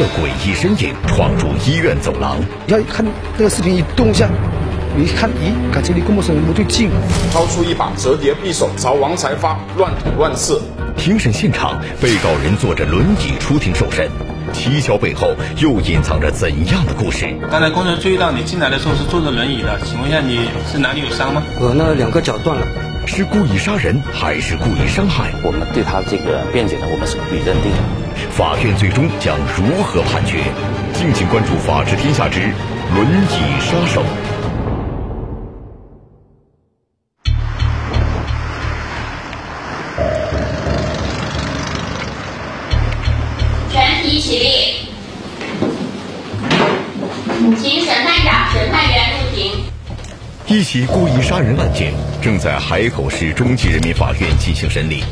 个诡异身影闯入医院走廊。要看那个视频一动一下，你一看，咦，感觉离跟陌生人不对劲。掏出一把折叠匕首，朝王才发乱捅乱刺。庭审现场，被告人坐着轮椅出庭受审，蹊跷背后又隐藏着怎样的故事？刚才工人注意到你进来的时候是坐着轮椅的，请问一下你是哪里有伤吗？我那两个脚断了。是故意杀人还是故意伤害？我们对他这个辩解呢，我们是不予认定的。法院最终将如何判决？敬请关注《法治天下之轮椅杀手》。全体起立，请审判长、审判员入庭。一起故意杀人案件正在海口市中级人民法院进行审理，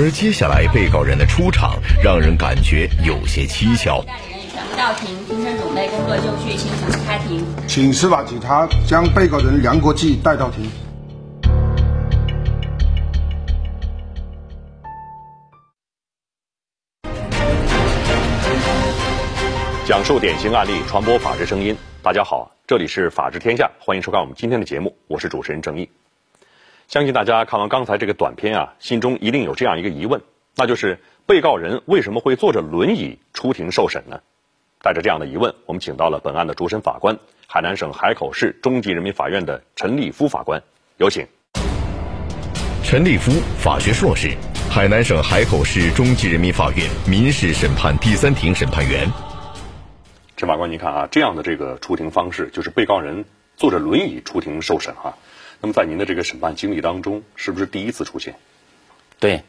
而接下来被告人的出场让人感觉有些蹊跷。代理人已全部到庭，庭审准备工作就绪，请详细开庭。请司法警察将被告人梁国际带到庭。讲述典型案例，传播法治声音。大家好，这里是法治天下，欢迎收看我们今天的节目，我是主持人郑毅。相信大家看完刚才这个短片啊，心中一定有这样一个疑问，那就是被告人为什么会坐着轮椅出庭受审呢？带着这样的疑问，我们请到了本案的主审法官，海南省海口市中级人民法院的陈立夫法官，有请。陈立夫，法学硕士，海南省海口市中级人民法院民事审判第三庭审判员。陈法官，您看啊，这样的这个出庭方式，就是被告人坐着轮椅出庭受审哈。那么在您的这个审判经历当中，是不是第一次出现？对，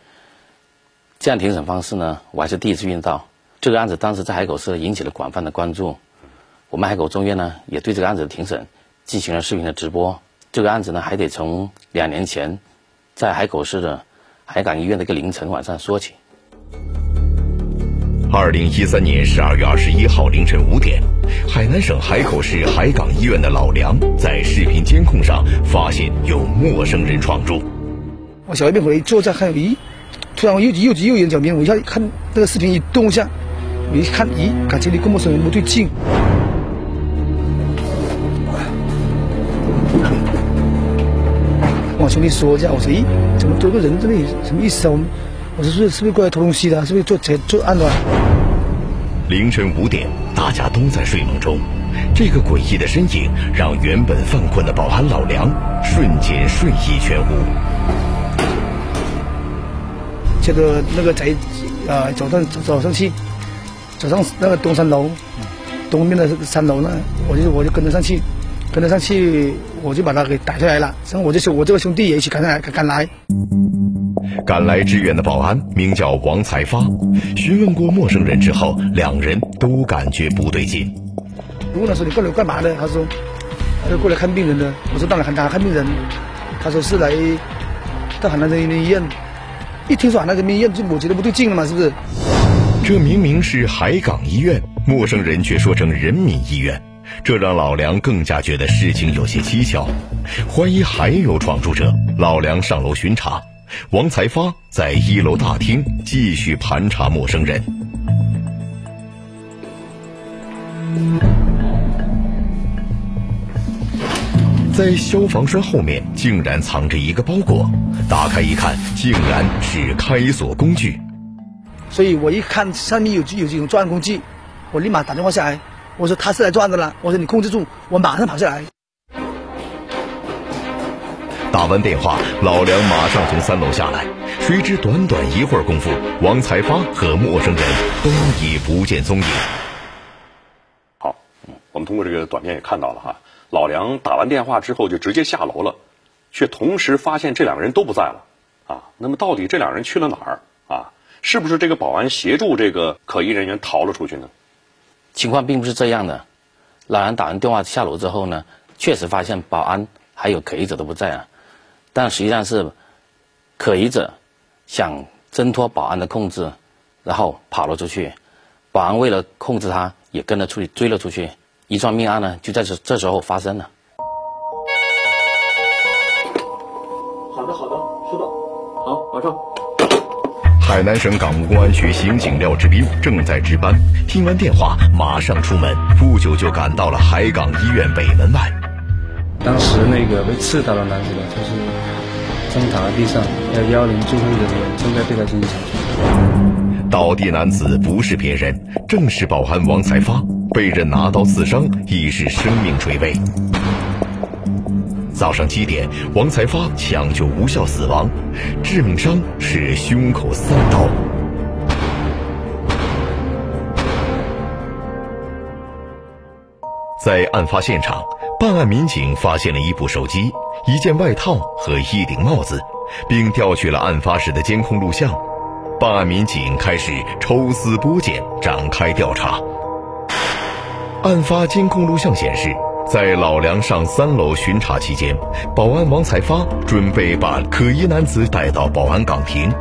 这样庭审方式呢，我还是第一次遇到。这个案子当时在海口市引起了广泛的关注，我们海口中院呢也对这个案子的庭审进行了视频的直播。这个案子呢，还得从两年前在海口市的海港医院的一个凌晨晚上说起。二零一三年十二月二十一号凌晨五点，海南省海口市海港医院的老梁在视频监控上发现有陌生人闯入。我小一回来坐在看，咦，突然我右右右眼角边，我一下看那个视频一动一下，我一看，咦，感觉离跟陌生人不对劲。我兄弟说一下，我说，咦，怎么多个人这里？什么意思啊？我们。我说是是不是过来偷东西的？是不是做贼作案的？凌晨五点，大家都在睡梦中，这个诡异的身影让原本犯困的保安老梁瞬间睡意全无。这个那个贼啊，走上走上去，走上那个东三楼，东面的三楼呢，我就我就跟着上去，跟着上去，我就把他给打下来了。然后我就我这个兄弟也一起赶来赶来。赶来支援的保安名叫王才发，询问过陌生人之后，两人都感觉不对劲。我问他说：“你过来干嘛呢？”他说：“他说过来看病人的。”我说：“到哪看他看病人？”他说：“是来到海南人民医院。”一听说海南人民医院，就我觉得不对劲了嘛，是不是？这明明是海港医院，陌生人却说成人民医院，这让老梁更加觉得事情有些蹊跷，怀疑还有闯入者。老梁上楼巡查。王才发在一楼大厅继续盘查陌生人，在消防栓后面竟然藏着一个包裹，打开一看，竟然是开锁工具。所以我一看上面有有这种作案工具，我立马打电话下来，我说他是来作案的了，我说你控制住，我马上跑下来。打完电话，老梁马上从三楼下来，谁知短短一会儿功夫，王才发和陌生人都已不见踪影。好，我们通过这个短片也看到了哈，老梁打完电话之后就直接下楼了，却同时发现这两个人都不在了啊。那么到底这两人去了哪儿啊？是不是这个保安协助这个可疑人员逃了出去呢？情况并不是这样的，老梁打完电话下楼之后呢，确实发现保安还有可疑者都不在啊。但实际上是可疑者想挣脱保安的控制，然后跑了出去。保安为了控制他，也跟着出去追了出去。一桩命案呢，就在这这时候发生了。好的，好的，收到。好，马上。海南省港务公安局刑警廖志斌正在值班，听完电话马上出门，不久就赶到了海港医院北门外。当时那个被刺到的男子呢，就是正躺在地上，幺幺零救护人员正在对他进行抢救。倒地男子不是别人，正是保安王才发，被人拿刀刺伤，已是生命垂危。早上七点，王才发抢救无效死亡，致命伤是胸口三刀。在案发现场，办案民警发现了一部手机、一件外套和一顶帽子，并调取了案发时的监控录像。办案民警开始抽丝剥茧，展开调查。案发监控录像显示，在老梁上三楼巡查期间，保安王才发准备把可疑男子带到保安岗亭。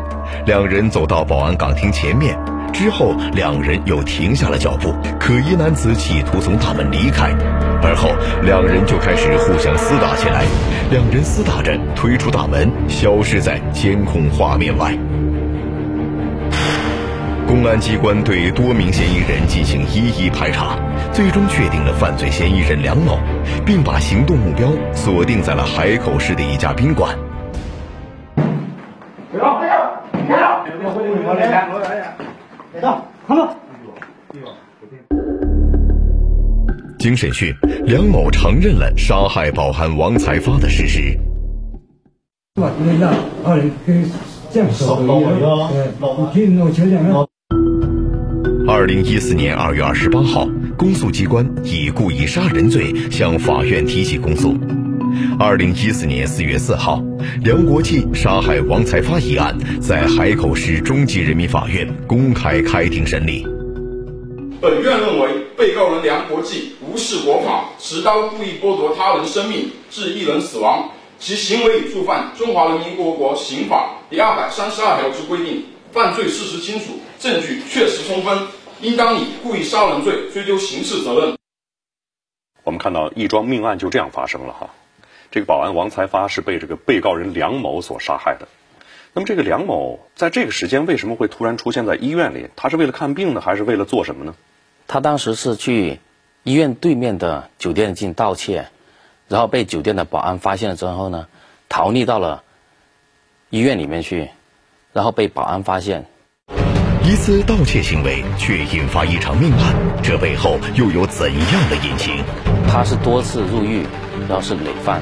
两人走到保安岗亭前面之后，两人又停下了脚步。可疑男子企图从大门离开，而后两人就开始互相厮打起来。两人厮打着推出大门，消失在监控画面外。公安机关对多名嫌疑人进行一一排查，最终确定了犯罪嫌疑人梁某，并把行动目标锁定在了海口市的一家宾馆。经审讯，梁某承认了杀害保安王才发的事实。二零一四年二月二十八号，公诉机关以故意杀人罪向法院提起公诉。二零一四年四月四号，梁国际杀害王才发一案在海口市中级人民法院公开开庭审理。本院认为，被告人梁国际无视国法，持刀故意剥夺他人生命，致一人死亡，其行为已触犯《中华人民共和国刑法》第二百三十二条之规定，犯罪事实清楚，证据确实充分，应当以故意杀人罪追究刑事责任。我们看到一桩命案就这样发生了哈，这个保安王才发是被这个被告人梁某所杀害的。那么这个梁某在这个时间为什么会突然出现在医院里？他是为了看病呢，还是为了做什么呢？他当时是去医院对面的酒店进行盗窃，然后被酒店的保安发现了之后呢，逃匿到了医院里面去，然后被保安发现。一次盗窃行为却引发一场命案，这背后又有怎样的隐情？他是多次入狱，然后是累犯。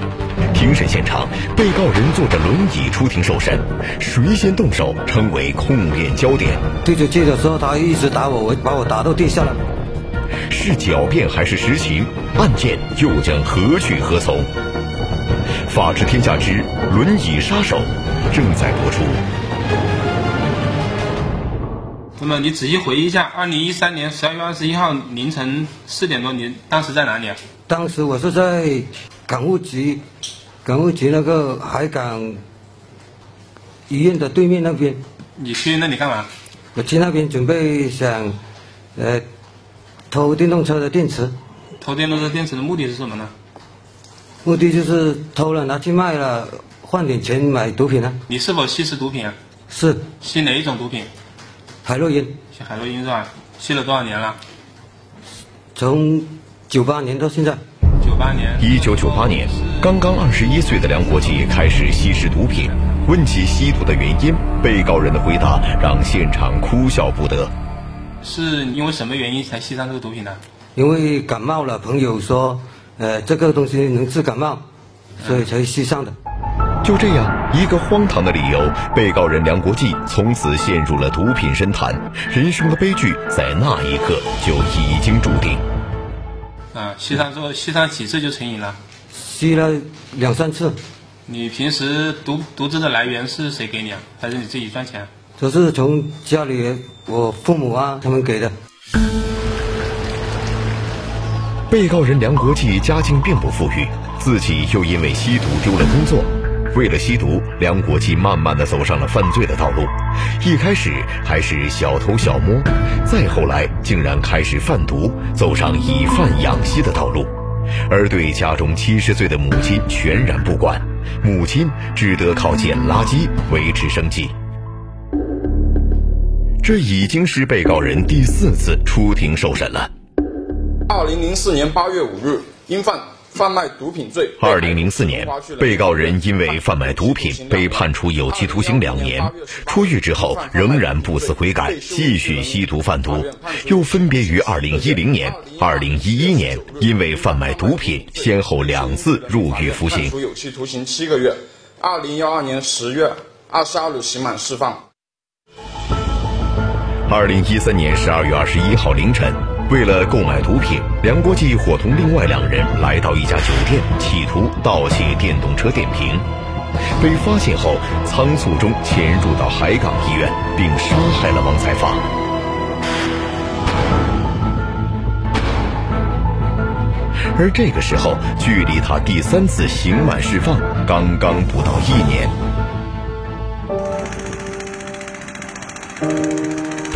庭审现场，被告人坐着轮椅出庭受审，谁先动手成为控辩焦点。对着戒的时候，他一直打我，我把我打到地下了。是狡辩还是实情？案件又将何去何从？法治天下之轮椅杀手正在播出。那么你仔细回忆一下，二零一三年十二月二十一号凌晨四点多，你当时在哪里啊？当时我是在港务局，港务局那个海港医院的对面那边。你去那里干嘛？我去那边准备想，呃，偷电动车的电池。偷电动车电池的目的是什么呢？目的就是偷了拿去卖了，换点钱买毒品啊。你是否吸食毒品啊？是。吸哪一种毒品？海洛因。吸海洛因是吧？吸了多少年了？从九八年到现在。九八年。一九九八年，刚刚二十一岁的梁国杰开始吸食毒品。问起吸毒的原因，被告人的回答让现场哭笑不得。是因为什么原因才吸上这个毒品呢？因为感冒了，朋友说，呃，这个东西能治感冒，所以才吸上的。就这样一个荒唐的理由，被告人梁国际从此陷入了毒品深潭，人生的悲剧在那一刻就已经注定。啊，吸上之后，吸上几次就成瘾了？吸了两三次。你平时毒毒资的来源是谁给你啊？还是你自己赚钱？都是从家里我父母啊他们给的。被告人梁国际家境并不富裕，自己又因为吸毒丢了工作。为了吸毒，梁国际慢慢的走上了犯罪的道路。一开始还是小偷小摸，再后来竟然开始贩毒，走上以贩养吸的道路。而对家中七十岁的母亲全然不管，母亲只得靠捡垃圾维持生计。这已经是被告人第四次出庭受审了。二零零四年八月五日，因犯贩卖毒品罪。二零零四年，被告人因为贩卖毒品被判处有期徒刑两年，出狱之后仍然不思悔改，继续吸毒贩毒，又分别于二零一零年、二零一一年因为贩卖毒品先后两次入狱服刑。处有期徒刑七个月。二零幺二年十月二十二日刑满释放。二零一三年十二月二十一号凌晨。为了购买毒品，梁国际伙同另外两人来到一家酒店，企图盗窃电动车电瓶。被发现后，仓促中潜入到海港医院，并杀害了王才发。而这个时候，距离他第三次刑满释放刚刚不到一年。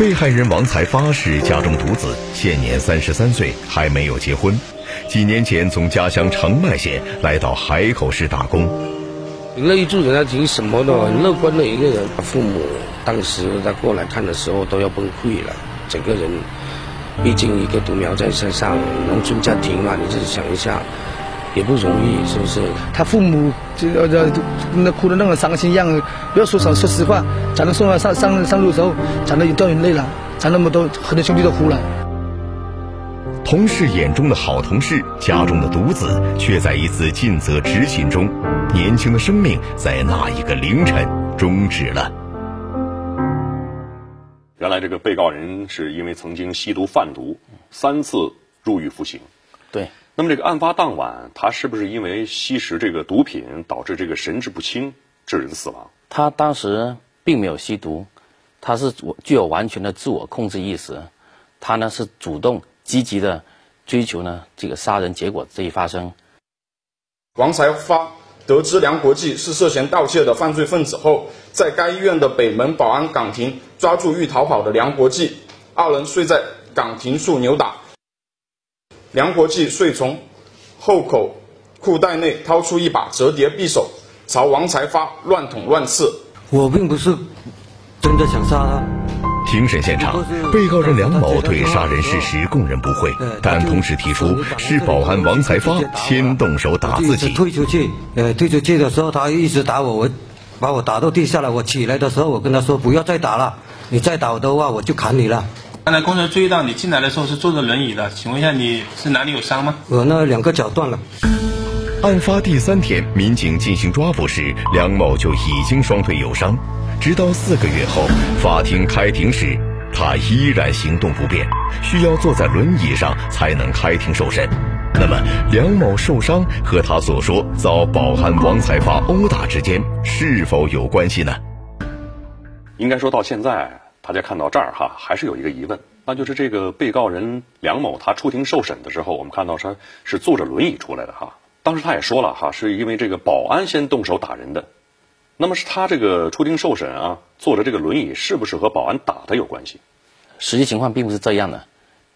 被害人王才发是家中独子，现年三十三岁，还没有结婚。几年前从家乡澄迈县来到海口市打工。乐于助人家挺什么的，很乐观的一个人。父母当时他过来看的时候都要崩溃了，整个人，毕竟一个独苗在山上，农村家庭嘛，你自己想一下。也不容易，是不是？他父母就呃那哭的那么伤心样，不要说说说实话，咱们送他上上上路的时候，咱都掉眼泪了，咱那么多很多兄弟都哭了。同事眼中的好同事，家中的独子，却在一次尽责执勤中，年轻的生命在那一个凌晨终止了。原来这个被告人是因为曾经吸毒贩毒，三次入狱服刑。对。那么这个案发当晚，他是不是因为吸食这个毒品导致这个神志不清，致人死亡？他当时并没有吸毒，他是具有完全的自我控制意识，他呢是主动积极的追求呢这个杀人结果这一发生。王才发得知梁国际是涉嫌盗窃的犯罪分子后，在该医院的北门保安岗亭抓住欲逃跑的梁国际，二人遂在岗亭处扭打。梁国际遂从后口裤袋内掏出一把折叠匕首，朝王才发乱捅乱刺。我并不是真的想杀他。庭审现场，被告人梁某对杀人事实供认不讳，但同时提出是保安王才发先动手打自己。退出去，呃，退出去的时候他一直打我，我把我打到地下了。我起来的时候，我跟他说不要再打了，你再打我的话，我就砍你了。刚才工作注意到你进来的时候是坐着轮椅的，请问一下你是哪里有伤吗？我那两个脚断了。案发第三天，民警进行抓捕时，梁某就已经双腿有伤。直到四个月后，法庭开庭时，他依然行动不便，需要坐在轮椅上才能开庭受审。那么，梁某受伤和他所说遭保安王才发殴打之间是否有关系呢？应该说到现在。大家看到这儿哈，还是有一个疑问，那就是这个被告人梁某他出庭受审的时候，我们看到他是坐着轮椅出来的哈。当时他也说了哈，是因为这个保安先动手打人的。那么是他这个出庭受审啊，坐着这个轮椅是不是和保安打的有关系？实际情况并不是这样的。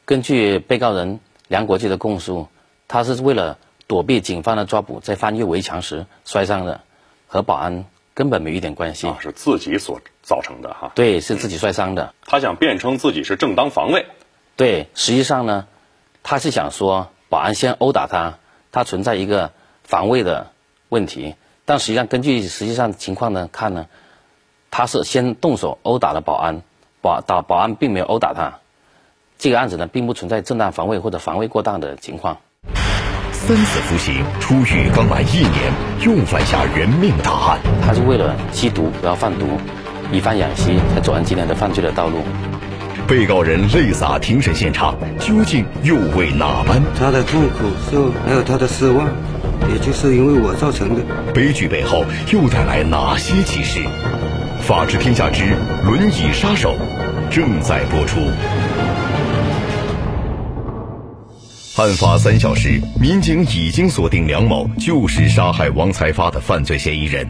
根据被告人梁国际的供述，他是为了躲避警方的抓捕，在翻越围墙时摔伤的，和保安。根本没一点关系，是自己所造成的哈。对，是自己摔伤的。他想辩称自己是正当防卫。对，实际上呢，他是想说保安先殴打他，他存在一个防卫的问题。但实际上，根据实际上情况呢看呢，他是先动手殴打了保安，保打保安并没有殴打他。这个案子呢，并不存在正当防卫或者防卫过当的情况。三次服刑，出狱刚满一年，又犯下人命大案。他是为了吸毒，不要贩毒，以贩养吸，才走上今天的犯罪的道路。被告人泪洒庭审现场，究竟又为哪般？他的痛苦是还有他的失望，也就是因为我造成的。悲剧背后又带来哪些启示？法治天下之轮椅杀手，正在播出。案发三小时，民警已经锁定梁某就是杀害王才发的犯罪嫌疑人。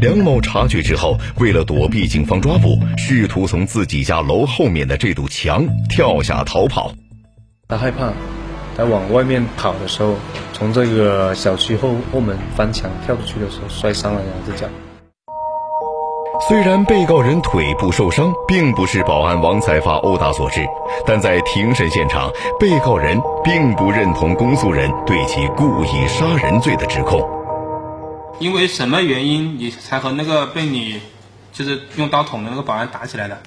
梁某察觉之后，为了躲避警方抓捕，试图从自己家楼后面的这堵墙跳下逃跑。他害怕，他往外面跑的时候，从这个小区后后门翻墙跳出去的时候，摔伤了两只脚。虽然被告人腿部受伤并不是保安王才发殴打所致，但在庭审现场，被告人并不认同公诉人对其故意杀人罪的指控。因为什么原因你才和那个被你就是用刀捅的那个保安打起来的？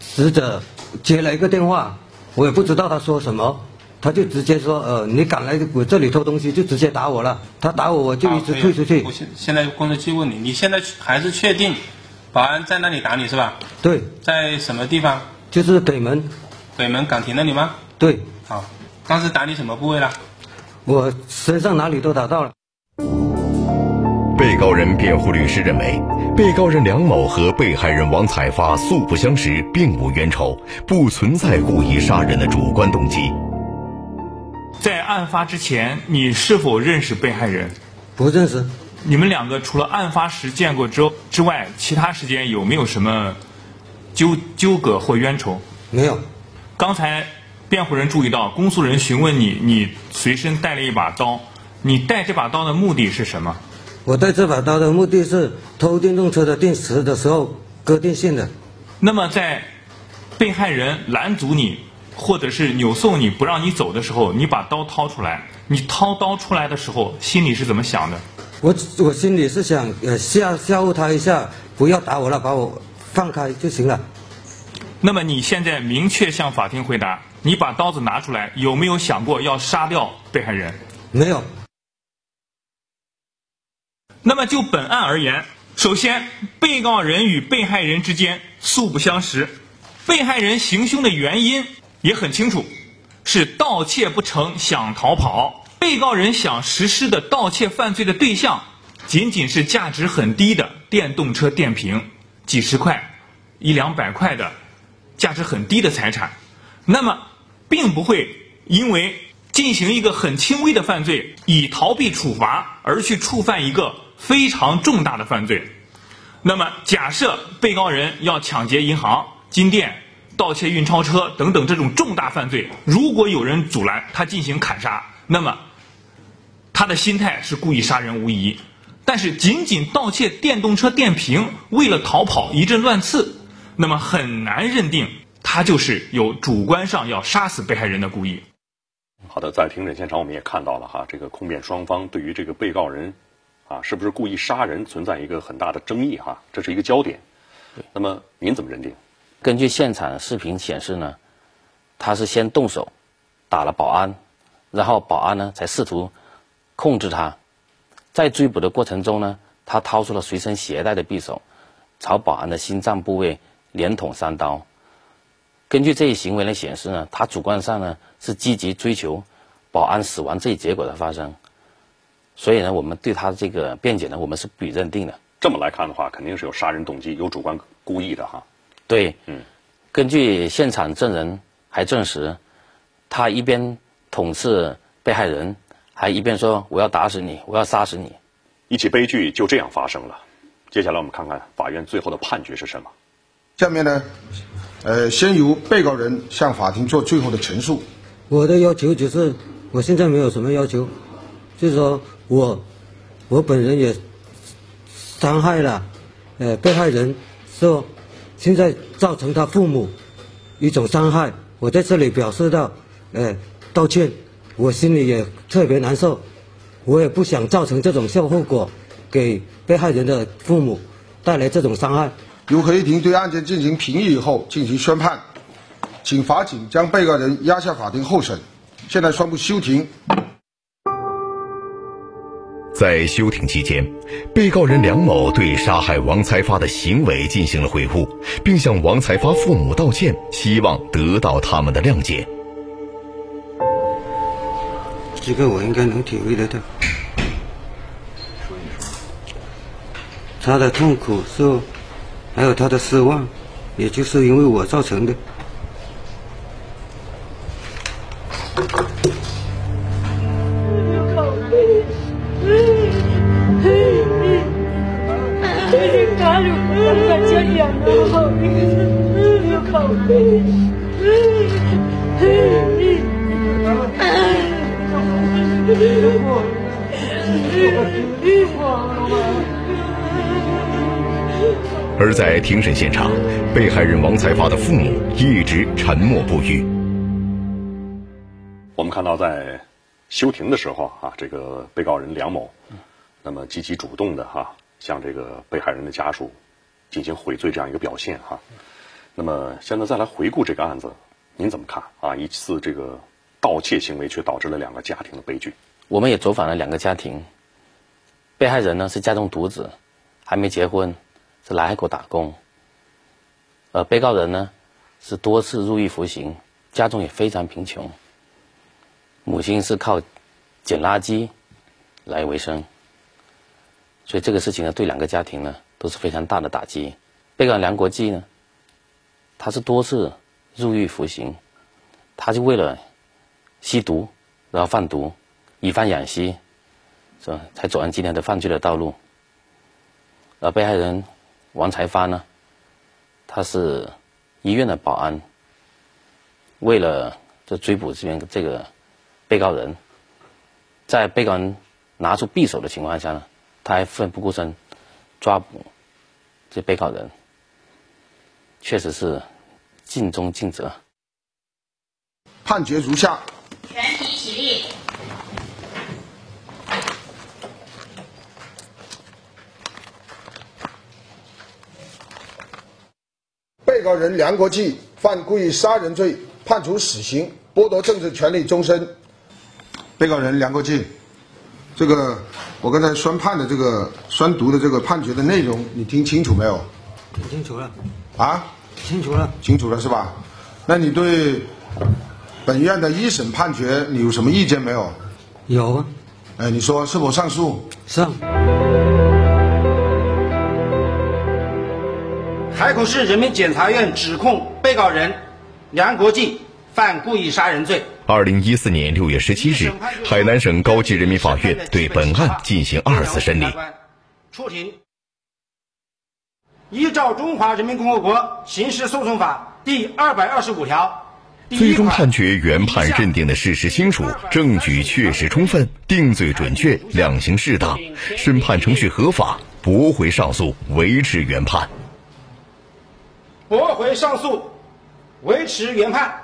死者接了一个电话，我也不知道他说什么，他就直接说：“呃，你敢来我这里偷东西，就直接打我了。”他打我，我就一直退出去。我现现在公诉期问你，你现在还是确定？保安在那里打你是吧？对。在什么地方？就是北门。北门岗亭那里吗？对。好，当时打你什么部位了？我身上哪里都打到了。被告人辩护律师认为，被告人梁某和被害人王彩发素不相识，并无冤仇，不存在故意杀人的主观动机。在案发之前，你是否认识被害人？不认识。你们两个除了案发时见过之之外，其他时间有没有什么纠纠葛或冤仇？没有。刚才辩护人注意到，公诉人询问你，你随身带了一把刀，你带这把刀的目的是什么？我带这把刀的目的是偷电动车的电池的时候割电线的。那么在被害人拦阻你，或者是扭送你不让你走的时候，你把刀掏出来，你掏刀出来的时候，心里是怎么想的？我我心里是想，呃，吓吓唬他一下，不要打我了，把我放开就行了。那么你现在明确向法庭回答，你把刀子拿出来，有没有想过要杀掉被害人？没有。那么就本案而言，首先，被告人与被害人之间素不相识，被害人行凶的原因也很清楚，是盗窃不成想逃跑。被告人想实施的盗窃犯罪的对象，仅仅是价值很低的电动车电瓶，几十块、一两百块的价值很低的财产，那么并不会因为进行一个很轻微的犯罪，以逃避处罚而去触犯一个非常重大的犯罪。那么假设被告人要抢劫银行、金店、盗窃运钞车等等这种重大犯罪，如果有人阻拦他进行砍杀，那么。他的心态是故意杀人无疑，但是仅仅盗窃电动车电瓶，为了逃跑一阵乱刺，那么很难认定他就是有主观上要杀死被害人的故意。好的，在庭审现场我们也看到了哈，这个控辩双方对于这个被告人啊是不是故意杀人存在一个很大的争议哈，这是一个焦点。那么您怎么认定？根据现场视频显示呢，他是先动手打了保安，然后保安呢才试图。控制他，在追捕的过程中呢，他掏出了随身携带的匕首，朝保安的心脏部位连捅三刀。根据这一行为来显示呢，他主观上呢是积极追求保安死亡这一结果的发生。所以呢，我们对他这个辩解呢，我们是不予认定的。这么来看的话，肯定是有杀人动机，有主观故意的哈。对，嗯，根据现场证人还证实，他一边捅刺被害人。还一边说我要打死你，我要杀死你，一起悲剧就这样发生了。接下来我们看看法院最后的判决是什么。下面呢，呃，先由被告人向法庭做最后的陈述。我的要求就是，我现在没有什么要求，就是说我，我本人也伤害了，呃，被害人，说现在造成他父母一种伤害，我在这里表示到，呃，道歉。我心里也特别难受，我也不想造成这种后后果，给被害人的父母带来这种伤害。由合议庭对案件进行评议以后进行宣判，请法警将被告人押下法庭候审。现在宣布休庭。在休庭期间，被告人梁某对杀害王才发的行为进行了悔悟，并向王才发父母道歉，希望得到他们的谅解。这个我应该能体会得到，他的痛苦是，还有他的失望，也就是因为我造成的。你把钱给我，我好。而在庭审现场，被害人王才发的父母一直沉默不语。我们看到在休庭的时候啊，这个被告人梁某，那么积极主动的哈。向这个被害人的家属进行悔罪这样一个表现哈。那么现在再来回顾这个案子，您怎么看啊？一次这个盗窃行为却导致了两个家庭的悲剧。我们也走访了两个家庭，被害人呢是家中独子，还没结婚，是来海口打工。而被告人呢是多次入狱服刑，家中也非常贫穷，母亲是靠捡垃圾来维生，所以这个事情呢对两个家庭呢都是非常大的打击。被告人梁国际呢，他是多次入狱服刑，他就为了吸毒然后贩毒，以贩养吸，是吧？才走上今天的犯罪的道路。而被害人王才发呢，他是医院的保安，为了这追捕这边这个被告人，在被告人拿出匕首的情况下呢，他还奋不顾身抓捕这被告人，确实是尽忠尽责。判决如下：全体起立。被告人梁国际犯故意杀人罪，判处死刑，剥夺政治权利终身。被告人梁国际，这个我刚才宣判的这个宣读的这个判决的内容，你听清楚没有？听清楚了，啊？清楚了。清楚了是吧？那你对本院的一审判决你有什么意见没有？有啊。哎，你说是否上诉？上。海口市人民检察院指控被告人梁国际犯故意杀人罪。二零一四年六月十七日，海南省高级人民法院对本案进行二次审理。出庭。依照《中华人民共和国刑事诉讼法》第二百二十五条，最终判决原判认定的事实清楚，证据确实充分，定罪准确，量刑适当，审判程序合法，驳回上诉，维持原判。驳回上诉，维持原判。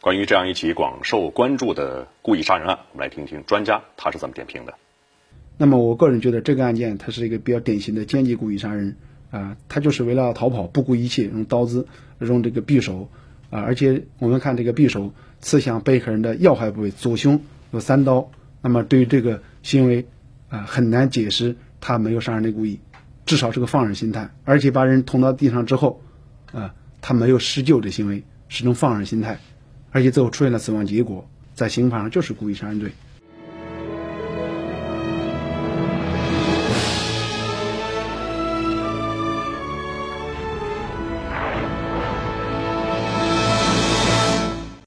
关于这样一起广受关注的故意杀人案，我们来听听专家他是怎么点评的。那么，我个人觉得这个案件它是一个比较典型的间接故意杀人啊，他就是为了逃跑，不顾一切，用刀子，用这个匕首啊，而且我们看这个匕首刺向被害人的要害部位左胸有三刀，那么对于这个行为啊，很难解释他没有杀人的故意，至少是个放任心态，而且把人捅到地上之后啊，他没有施救的行为，是种放任心态。而且最后出现了死亡结果，在刑法上就是故意杀人罪。